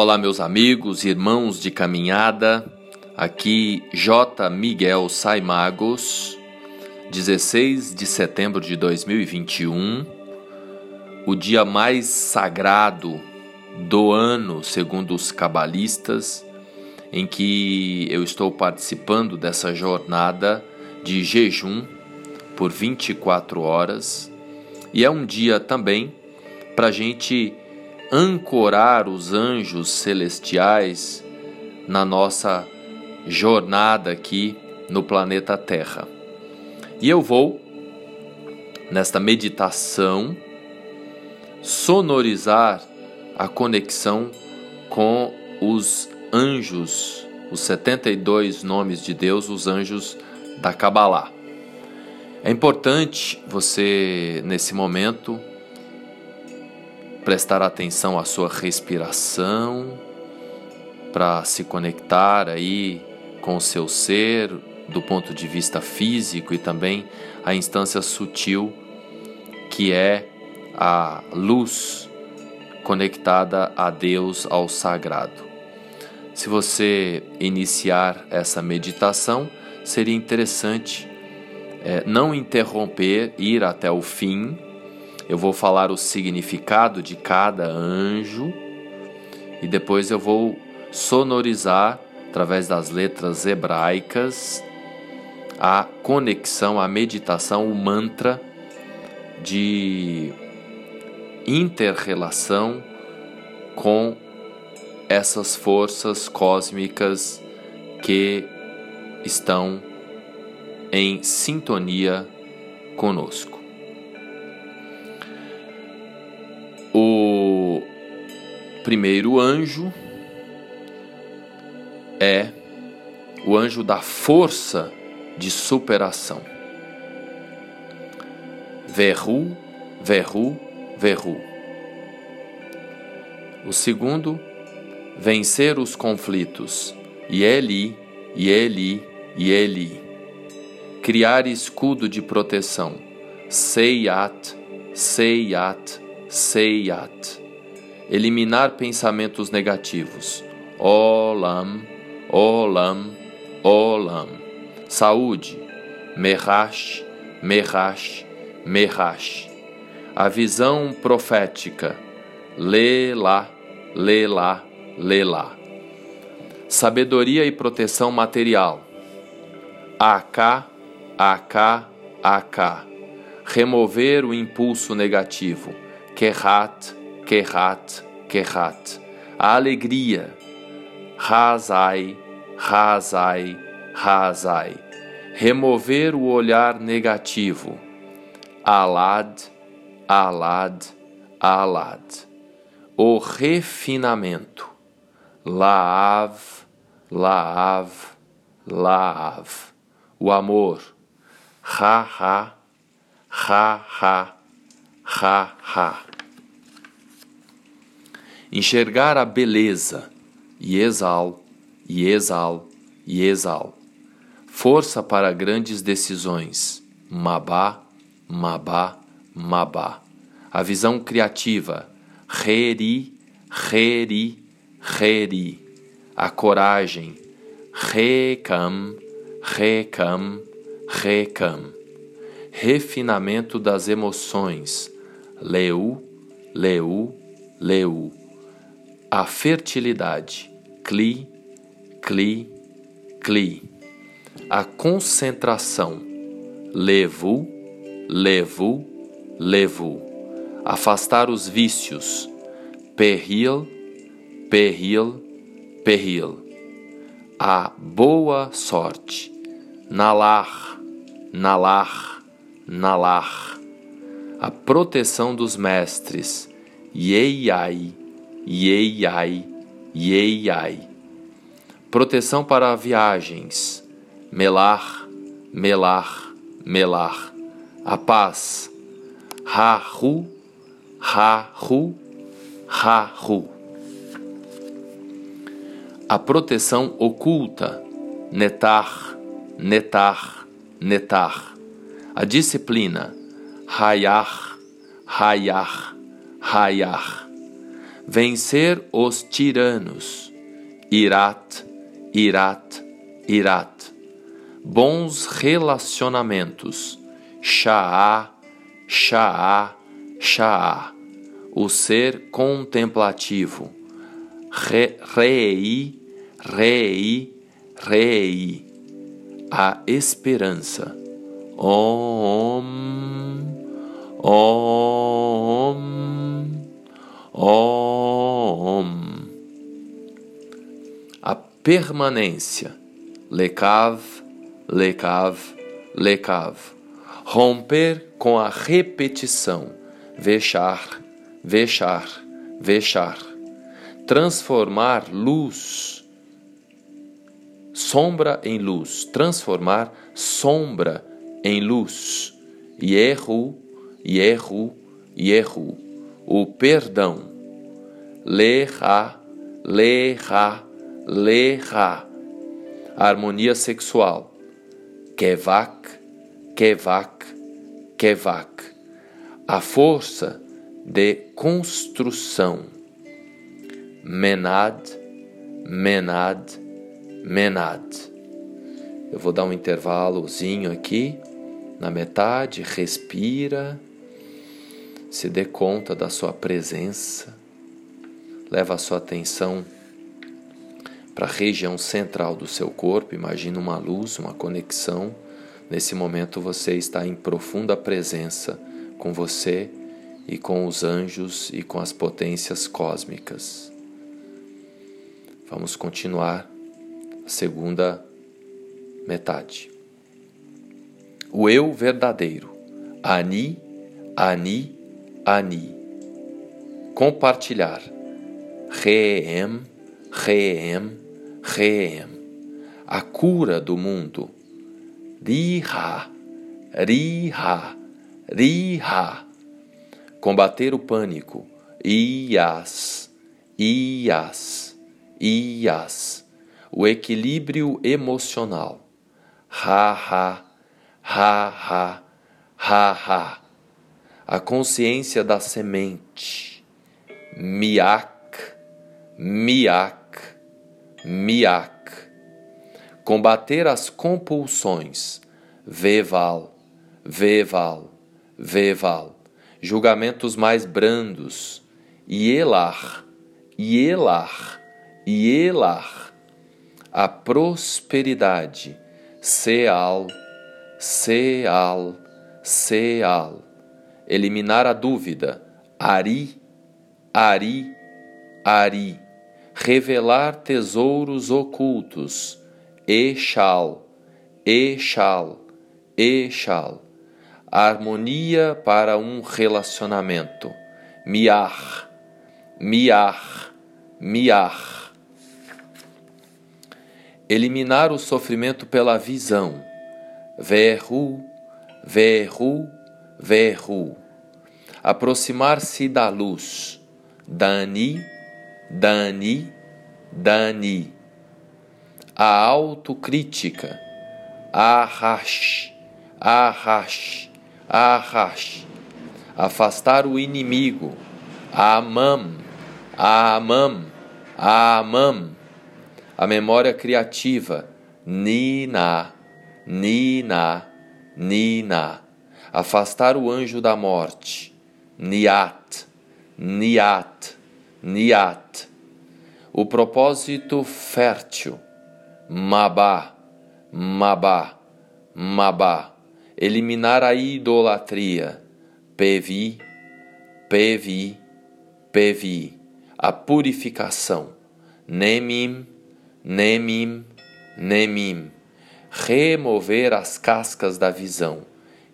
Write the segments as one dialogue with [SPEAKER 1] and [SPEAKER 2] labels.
[SPEAKER 1] Olá, meus amigos, irmãos de caminhada. Aqui J. Miguel Saimagos, 16 de setembro de 2021, o dia mais sagrado do ano, segundo os cabalistas, em que eu estou participando dessa jornada de jejum por 24 horas. E é um dia também para a gente ancorar os anjos celestiais na nossa jornada aqui no planeta Terra. E eu vou, nesta meditação, sonorizar a conexão com os anjos, os 72 nomes de Deus, os anjos da Kabbalah. É importante você, nesse momento, prestar atenção à sua respiração, para se conectar aí com o seu ser do ponto de vista físico e também a instância sutil que é a luz conectada a Deus, ao sagrado. Se você iniciar essa meditação, seria interessante é, não interromper, ir até o fim eu vou falar o significado de cada anjo e depois eu vou sonorizar através das letras hebraicas a conexão, a meditação, o mantra de interrelação com essas forças cósmicas que estão em sintonia conosco. Primeiro anjo é o anjo da força de superação. Verru, verru, verru. O segundo, vencer os conflitos. Yeli, Yeli, Yeli. Criar escudo de proteção. Seiat, Seiat, Seiat. Eliminar pensamentos negativos. Olam, Olam, Olam. Saúde. Merash, Merash, Merash. A visão profética. Lelá, Lelá, Lelá. Sabedoria e proteção material. AK, AK, AK. Remover o impulso negativo Kehat, Kehat, Kehat. A alegria. Razai, Razai, Razai. Remover o olhar negativo. Alad, Alad, Alad. O refinamento. Laav, Laav, Laav. O amor. Ha, ha, ha, ha, ha, ha enxergar a beleza, exal, exal, e exal. Força para grandes decisões, mabá, mabá, mabá. A visão criativa, reri, reri, reri. A coragem, recam, recam, recam. Refinamento das emoções, leu, leu, leu a fertilidade, cli, cli, cli, a concentração, levu, levu, levu, afastar os vícios, peril, peril, peril, a boa sorte, nalar, nalar, nalar, a proteção dos mestres, ieiai, Iei-ai, Iei-ai. Proteção para viagens. Melar, melar, melar. A paz. Ha-ru, ha-ru, ha-ru. A proteção oculta. Netar, netar, netar. A disciplina. Hayar, hayar, hayar vencer os tiranos, irat, irat, irat, bons relacionamentos, sha'a, sha'a, sha'a, o ser contemplativo, re, rei, rei, rei, a esperança, om, om, om, a permanência, lekav, lekav, lekav, romper com a repetição, vechar, vechar, vechar, transformar luz, sombra em luz, transformar sombra em luz, Yehu, Yehu, Yehu, o perdão, Leha, Leha, Leha, harmonia sexual, Kevak, Kevak, Kevak, a força de construção. Menad, Menad, Menad. Eu vou dar um intervalozinho aqui. Na metade, respira, se dê conta da sua presença, leva a sua atenção para a região central do seu corpo, imagina uma luz, uma conexão. Nesse momento você está em profunda presença com você e com os anjos e com as potências cósmicas. Vamos continuar a segunda metade. O eu verdadeiro, Ani, Ani, Ani. Compartilhar, Reem, Reem, Reem. A cura do mundo, Riha, Riha, Riha. Combater o pânico, ias, ias, ias, o equilíbrio emocional, ha, ha, ha, ha, ha, ha, a consciência da semente, miak, miak, miak, combater as compulsões, veval, veval, veval. Julgamentos mais brandos, Ielar, Ielar, Ielar, a prosperidade, Seal, Seal, Seal, eliminar a dúvida, Ari, Ari, Ari, revelar tesouros ocultos, Echal, Echal, Echal harmonia para um relacionamento. Miar, miar, miar. Eliminar o sofrimento pela visão. Verru, verru, verru. Aproximar-se da luz. Dani, Dani, Dani. A autocrítica. Arrash, arrash Ahash, afastar o inimigo, Amam, Amam, Amam, a memória criativa, Nina, Nina, Nina, afastar o anjo da morte, Niat, Niat, Niat, o propósito fértil, Mabá, Mabá, Mabá. Eliminar a idolatria, pevi, pevi, pevi, a purificação, nemim, nemim, nemim, remover as cascas da visão,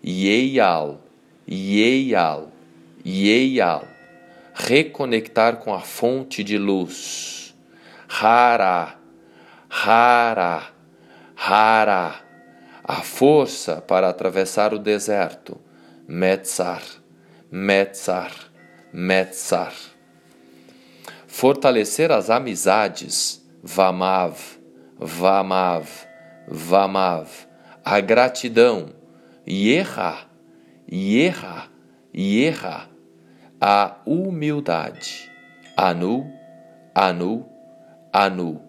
[SPEAKER 1] ieial, ieial, ieial, reconectar com a fonte de luz, rara, rara, rara, a força para atravessar o deserto. Metzar, Metzar, Metzar. Fortalecer as amizades. Vamav, Vamav, Vamav. A gratidão. Yeha, Yeha, Yeha. A humildade. Anu, Anu, Anu.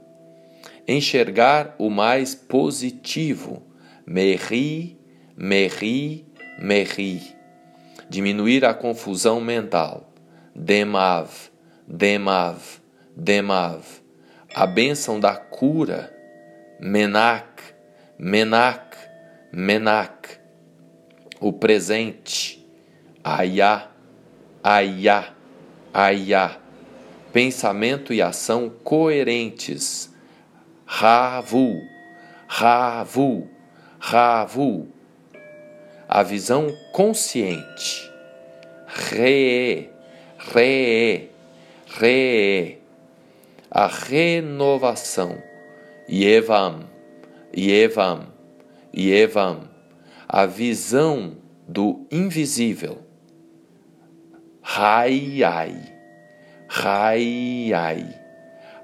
[SPEAKER 1] Enxergar o mais positivo, Meri, Meri, Meri. Diminuir a confusão mental, Demav, Demav, Demav. A bênção da cura, Menak, Menak, Menak. O presente, Ayah, Ayah, Ayah pensamento e ação coerentes. Ravu, Ravu, Ravu. A visão consciente. Re, re, re. A renovação. Yevam, Yevam, Yevam. A visão do invisível. Rai, ai. Rai, ai,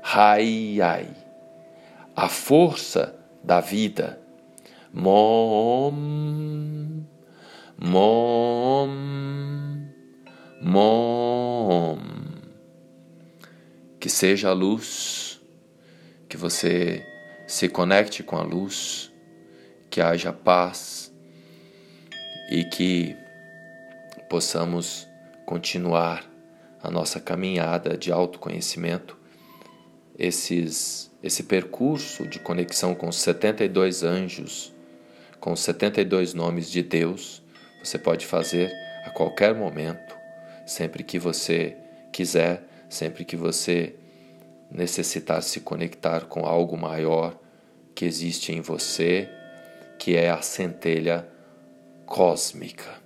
[SPEAKER 1] rai, ai. A força da vida. Mom, mom, mom. Que seja a luz, que você se conecte com a luz, que haja paz e que possamos continuar a nossa caminhada de autoconhecimento, esses, esse percurso de conexão com os 72 anjos, com os 72 nomes de Deus, você pode fazer a qualquer momento, sempre que você quiser, sempre que você necessitar se conectar com algo maior que existe em você, que é a centelha cósmica.